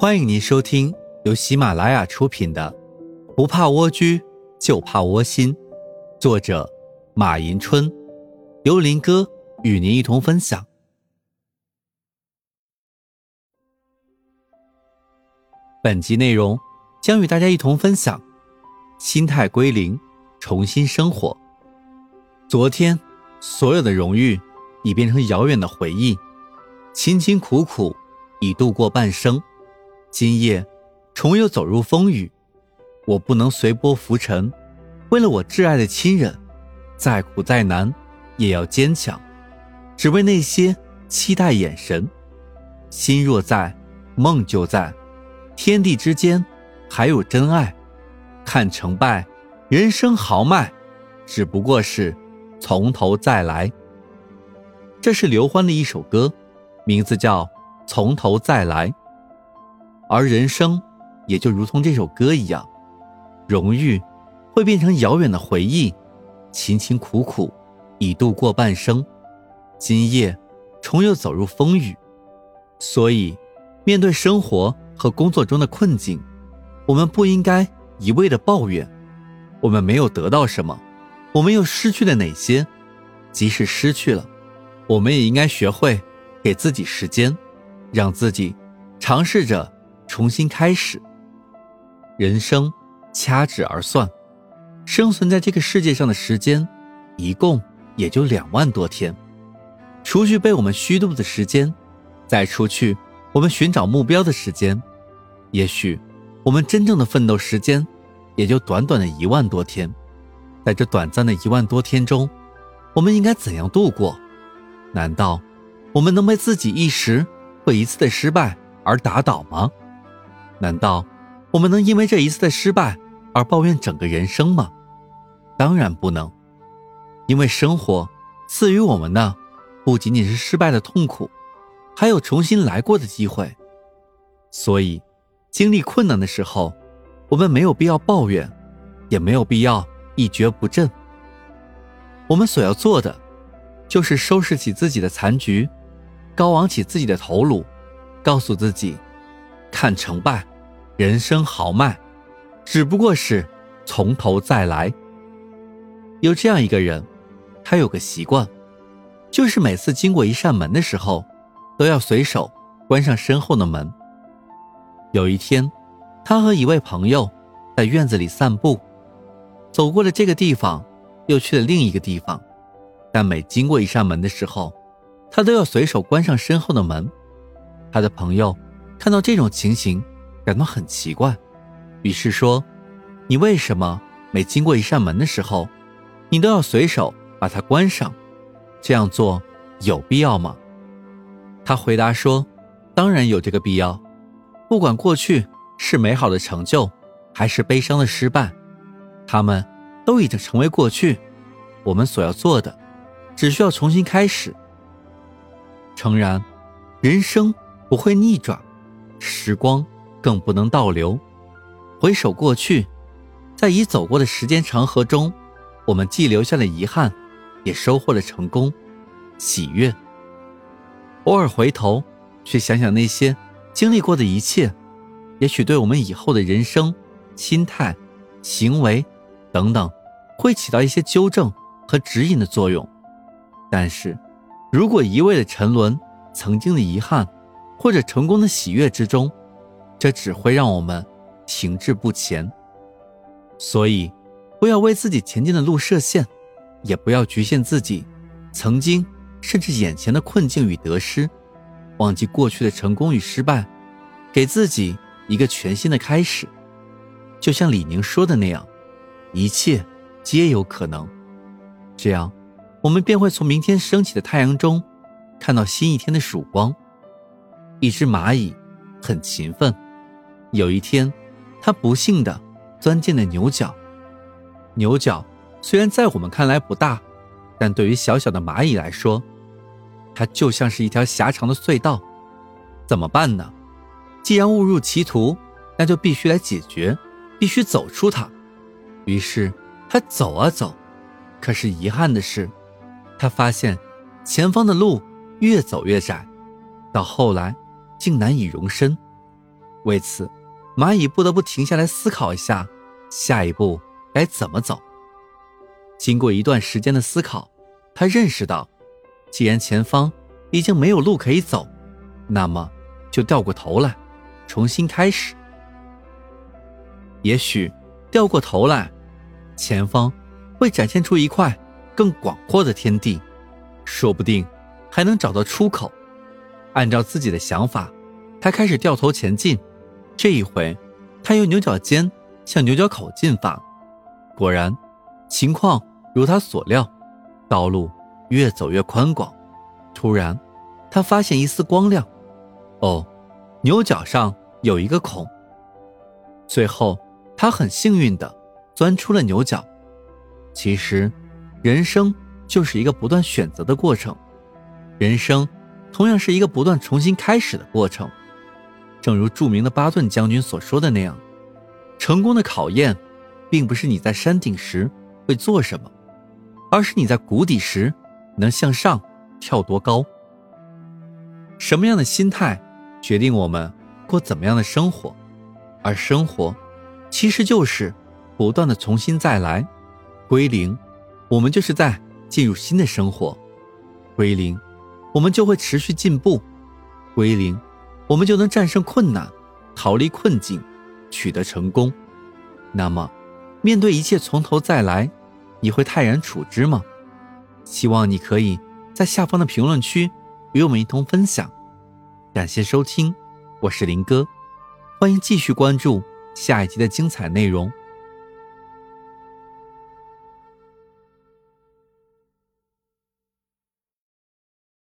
欢迎您收听由喜马拉雅出品的《不怕蜗居就怕窝心》，作者马迎春，由林哥与您一同分享。本集内容将与大家一同分享：心态归零，重新生活。昨天所有的荣誉已变成遥远的回忆，辛辛苦苦已度过半生。今夜，重又走入风雨。我不能随波浮沉，为了我挚爱的亲人，再苦再难也要坚强。只为那些期待眼神。心若在，梦就在。天地之间还有真爱。看成败，人生豪迈，只不过是从头再来。这是刘欢的一首歌，名字叫《从头再来》。而人生也就如同这首歌一样，荣誉会变成遥远的回忆，辛辛苦苦已度过半生，今夜重又走入风雨。所以，面对生活和工作中的困境，我们不应该一味的抱怨，我们没有得到什么，我们又失去了哪些？即使失去了，我们也应该学会给自己时间，让自己尝试着。重新开始。人生掐指而算，生存在这个世界上的时间，一共也就两万多天。除去被我们虚度的时间，再除去我们寻找目标的时间，也许我们真正的奋斗时间，也就短短的一万多天。在这短暂的一万多天中，我们应该怎样度过？难道我们能被自己一时或一次的失败而打倒吗？难道我们能因为这一次的失败而抱怨整个人生吗？当然不能，因为生活赐予我们的不仅仅是失败的痛苦，还有重新来过的机会。所以，经历困难的时候，我们没有必要抱怨，也没有必要一蹶不振。我们所要做的，就是收拾起自己的残局，高昂起自己的头颅，告诉自己。看成败，人生豪迈，只不过是从头再来。有这样一个人，他有个习惯，就是每次经过一扇门的时候，都要随手关上身后的门。有一天，他和一位朋友在院子里散步，走过了这个地方，又去了另一个地方，但每经过一扇门的时候，他都要随手关上身后的门。他的朋友。看到这种情形，感到很奇怪，于是说：“你为什么每经过一扇门的时候，你都要随手把它关上？这样做有必要吗？”他回答说：“当然有这个必要。不管过去是美好的成就，还是悲伤的失败，他们都已经成为过去。我们所要做的，只需要重新开始。诚然，人生不会逆转。”时光更不能倒流，回首过去，在已走过的时间长河中，我们既留下了遗憾，也收获了成功、喜悦。偶尔回头去想想那些经历过的一切，也许对我们以后的人生、心态、行为等等，会起到一些纠正和指引的作用。但是，如果一味的沉沦曾经的遗憾，或者成功的喜悦之中，这只会让我们停滞不前。所以，不要为自己前进的路设限，也不要局限自己曾经甚至眼前的困境与得失，忘记过去的成功与失败，给自己一个全新的开始。就像李宁说的那样，一切皆有可能。这样，我们便会从明天升起的太阳中，看到新一天的曙光。一只蚂蚁很勤奋，有一天，它不幸的钻进了牛角。牛角虽然在我们看来不大，但对于小小的蚂蚁来说，它就像是一条狭长的隧道。怎么办呢？既然误入歧途，那就必须来解决，必须走出它。于是，他走啊走，可是遗憾的是，他发现前方的路越走越窄，到后来竟难以容身。为此，蚂蚁不得不停下来思考一下，下一步该怎么走。经过一段时间的思考，他认识到，既然前方已经没有路可以走，那么就掉过头来，重新开始。也许掉过头来，前方会展现出一块更广阔的天地，说不定还能找到出口。按照自己的想法，他开始掉头前进。这一回，他用牛角尖向牛角口进发，果然，情况如他所料，道路越走越宽广。突然，他发现一丝光亮，哦，牛角上有一个孔。最后。他很幸运的钻出了牛角。其实，人生就是一个不断选择的过程，人生同样是一个不断重新开始的过程。正如著名的巴顿将军所说的那样，成功的考验，并不是你在山顶时会做什么，而是你在谷底时能向上跳多高。什么样的心态，决定我们过怎么样的生活，而生活。其实就是不断的重新再来，归零，我们就是在进入新的生活；归零，我们就会持续进步；归零，我们就能战胜困难，逃离困境，取得成功。那么，面对一切从头再来，你会泰然处之吗？希望你可以在下方的评论区与我们一同分享。感谢收听，我是林哥，欢迎继续关注。下一集的精彩内容。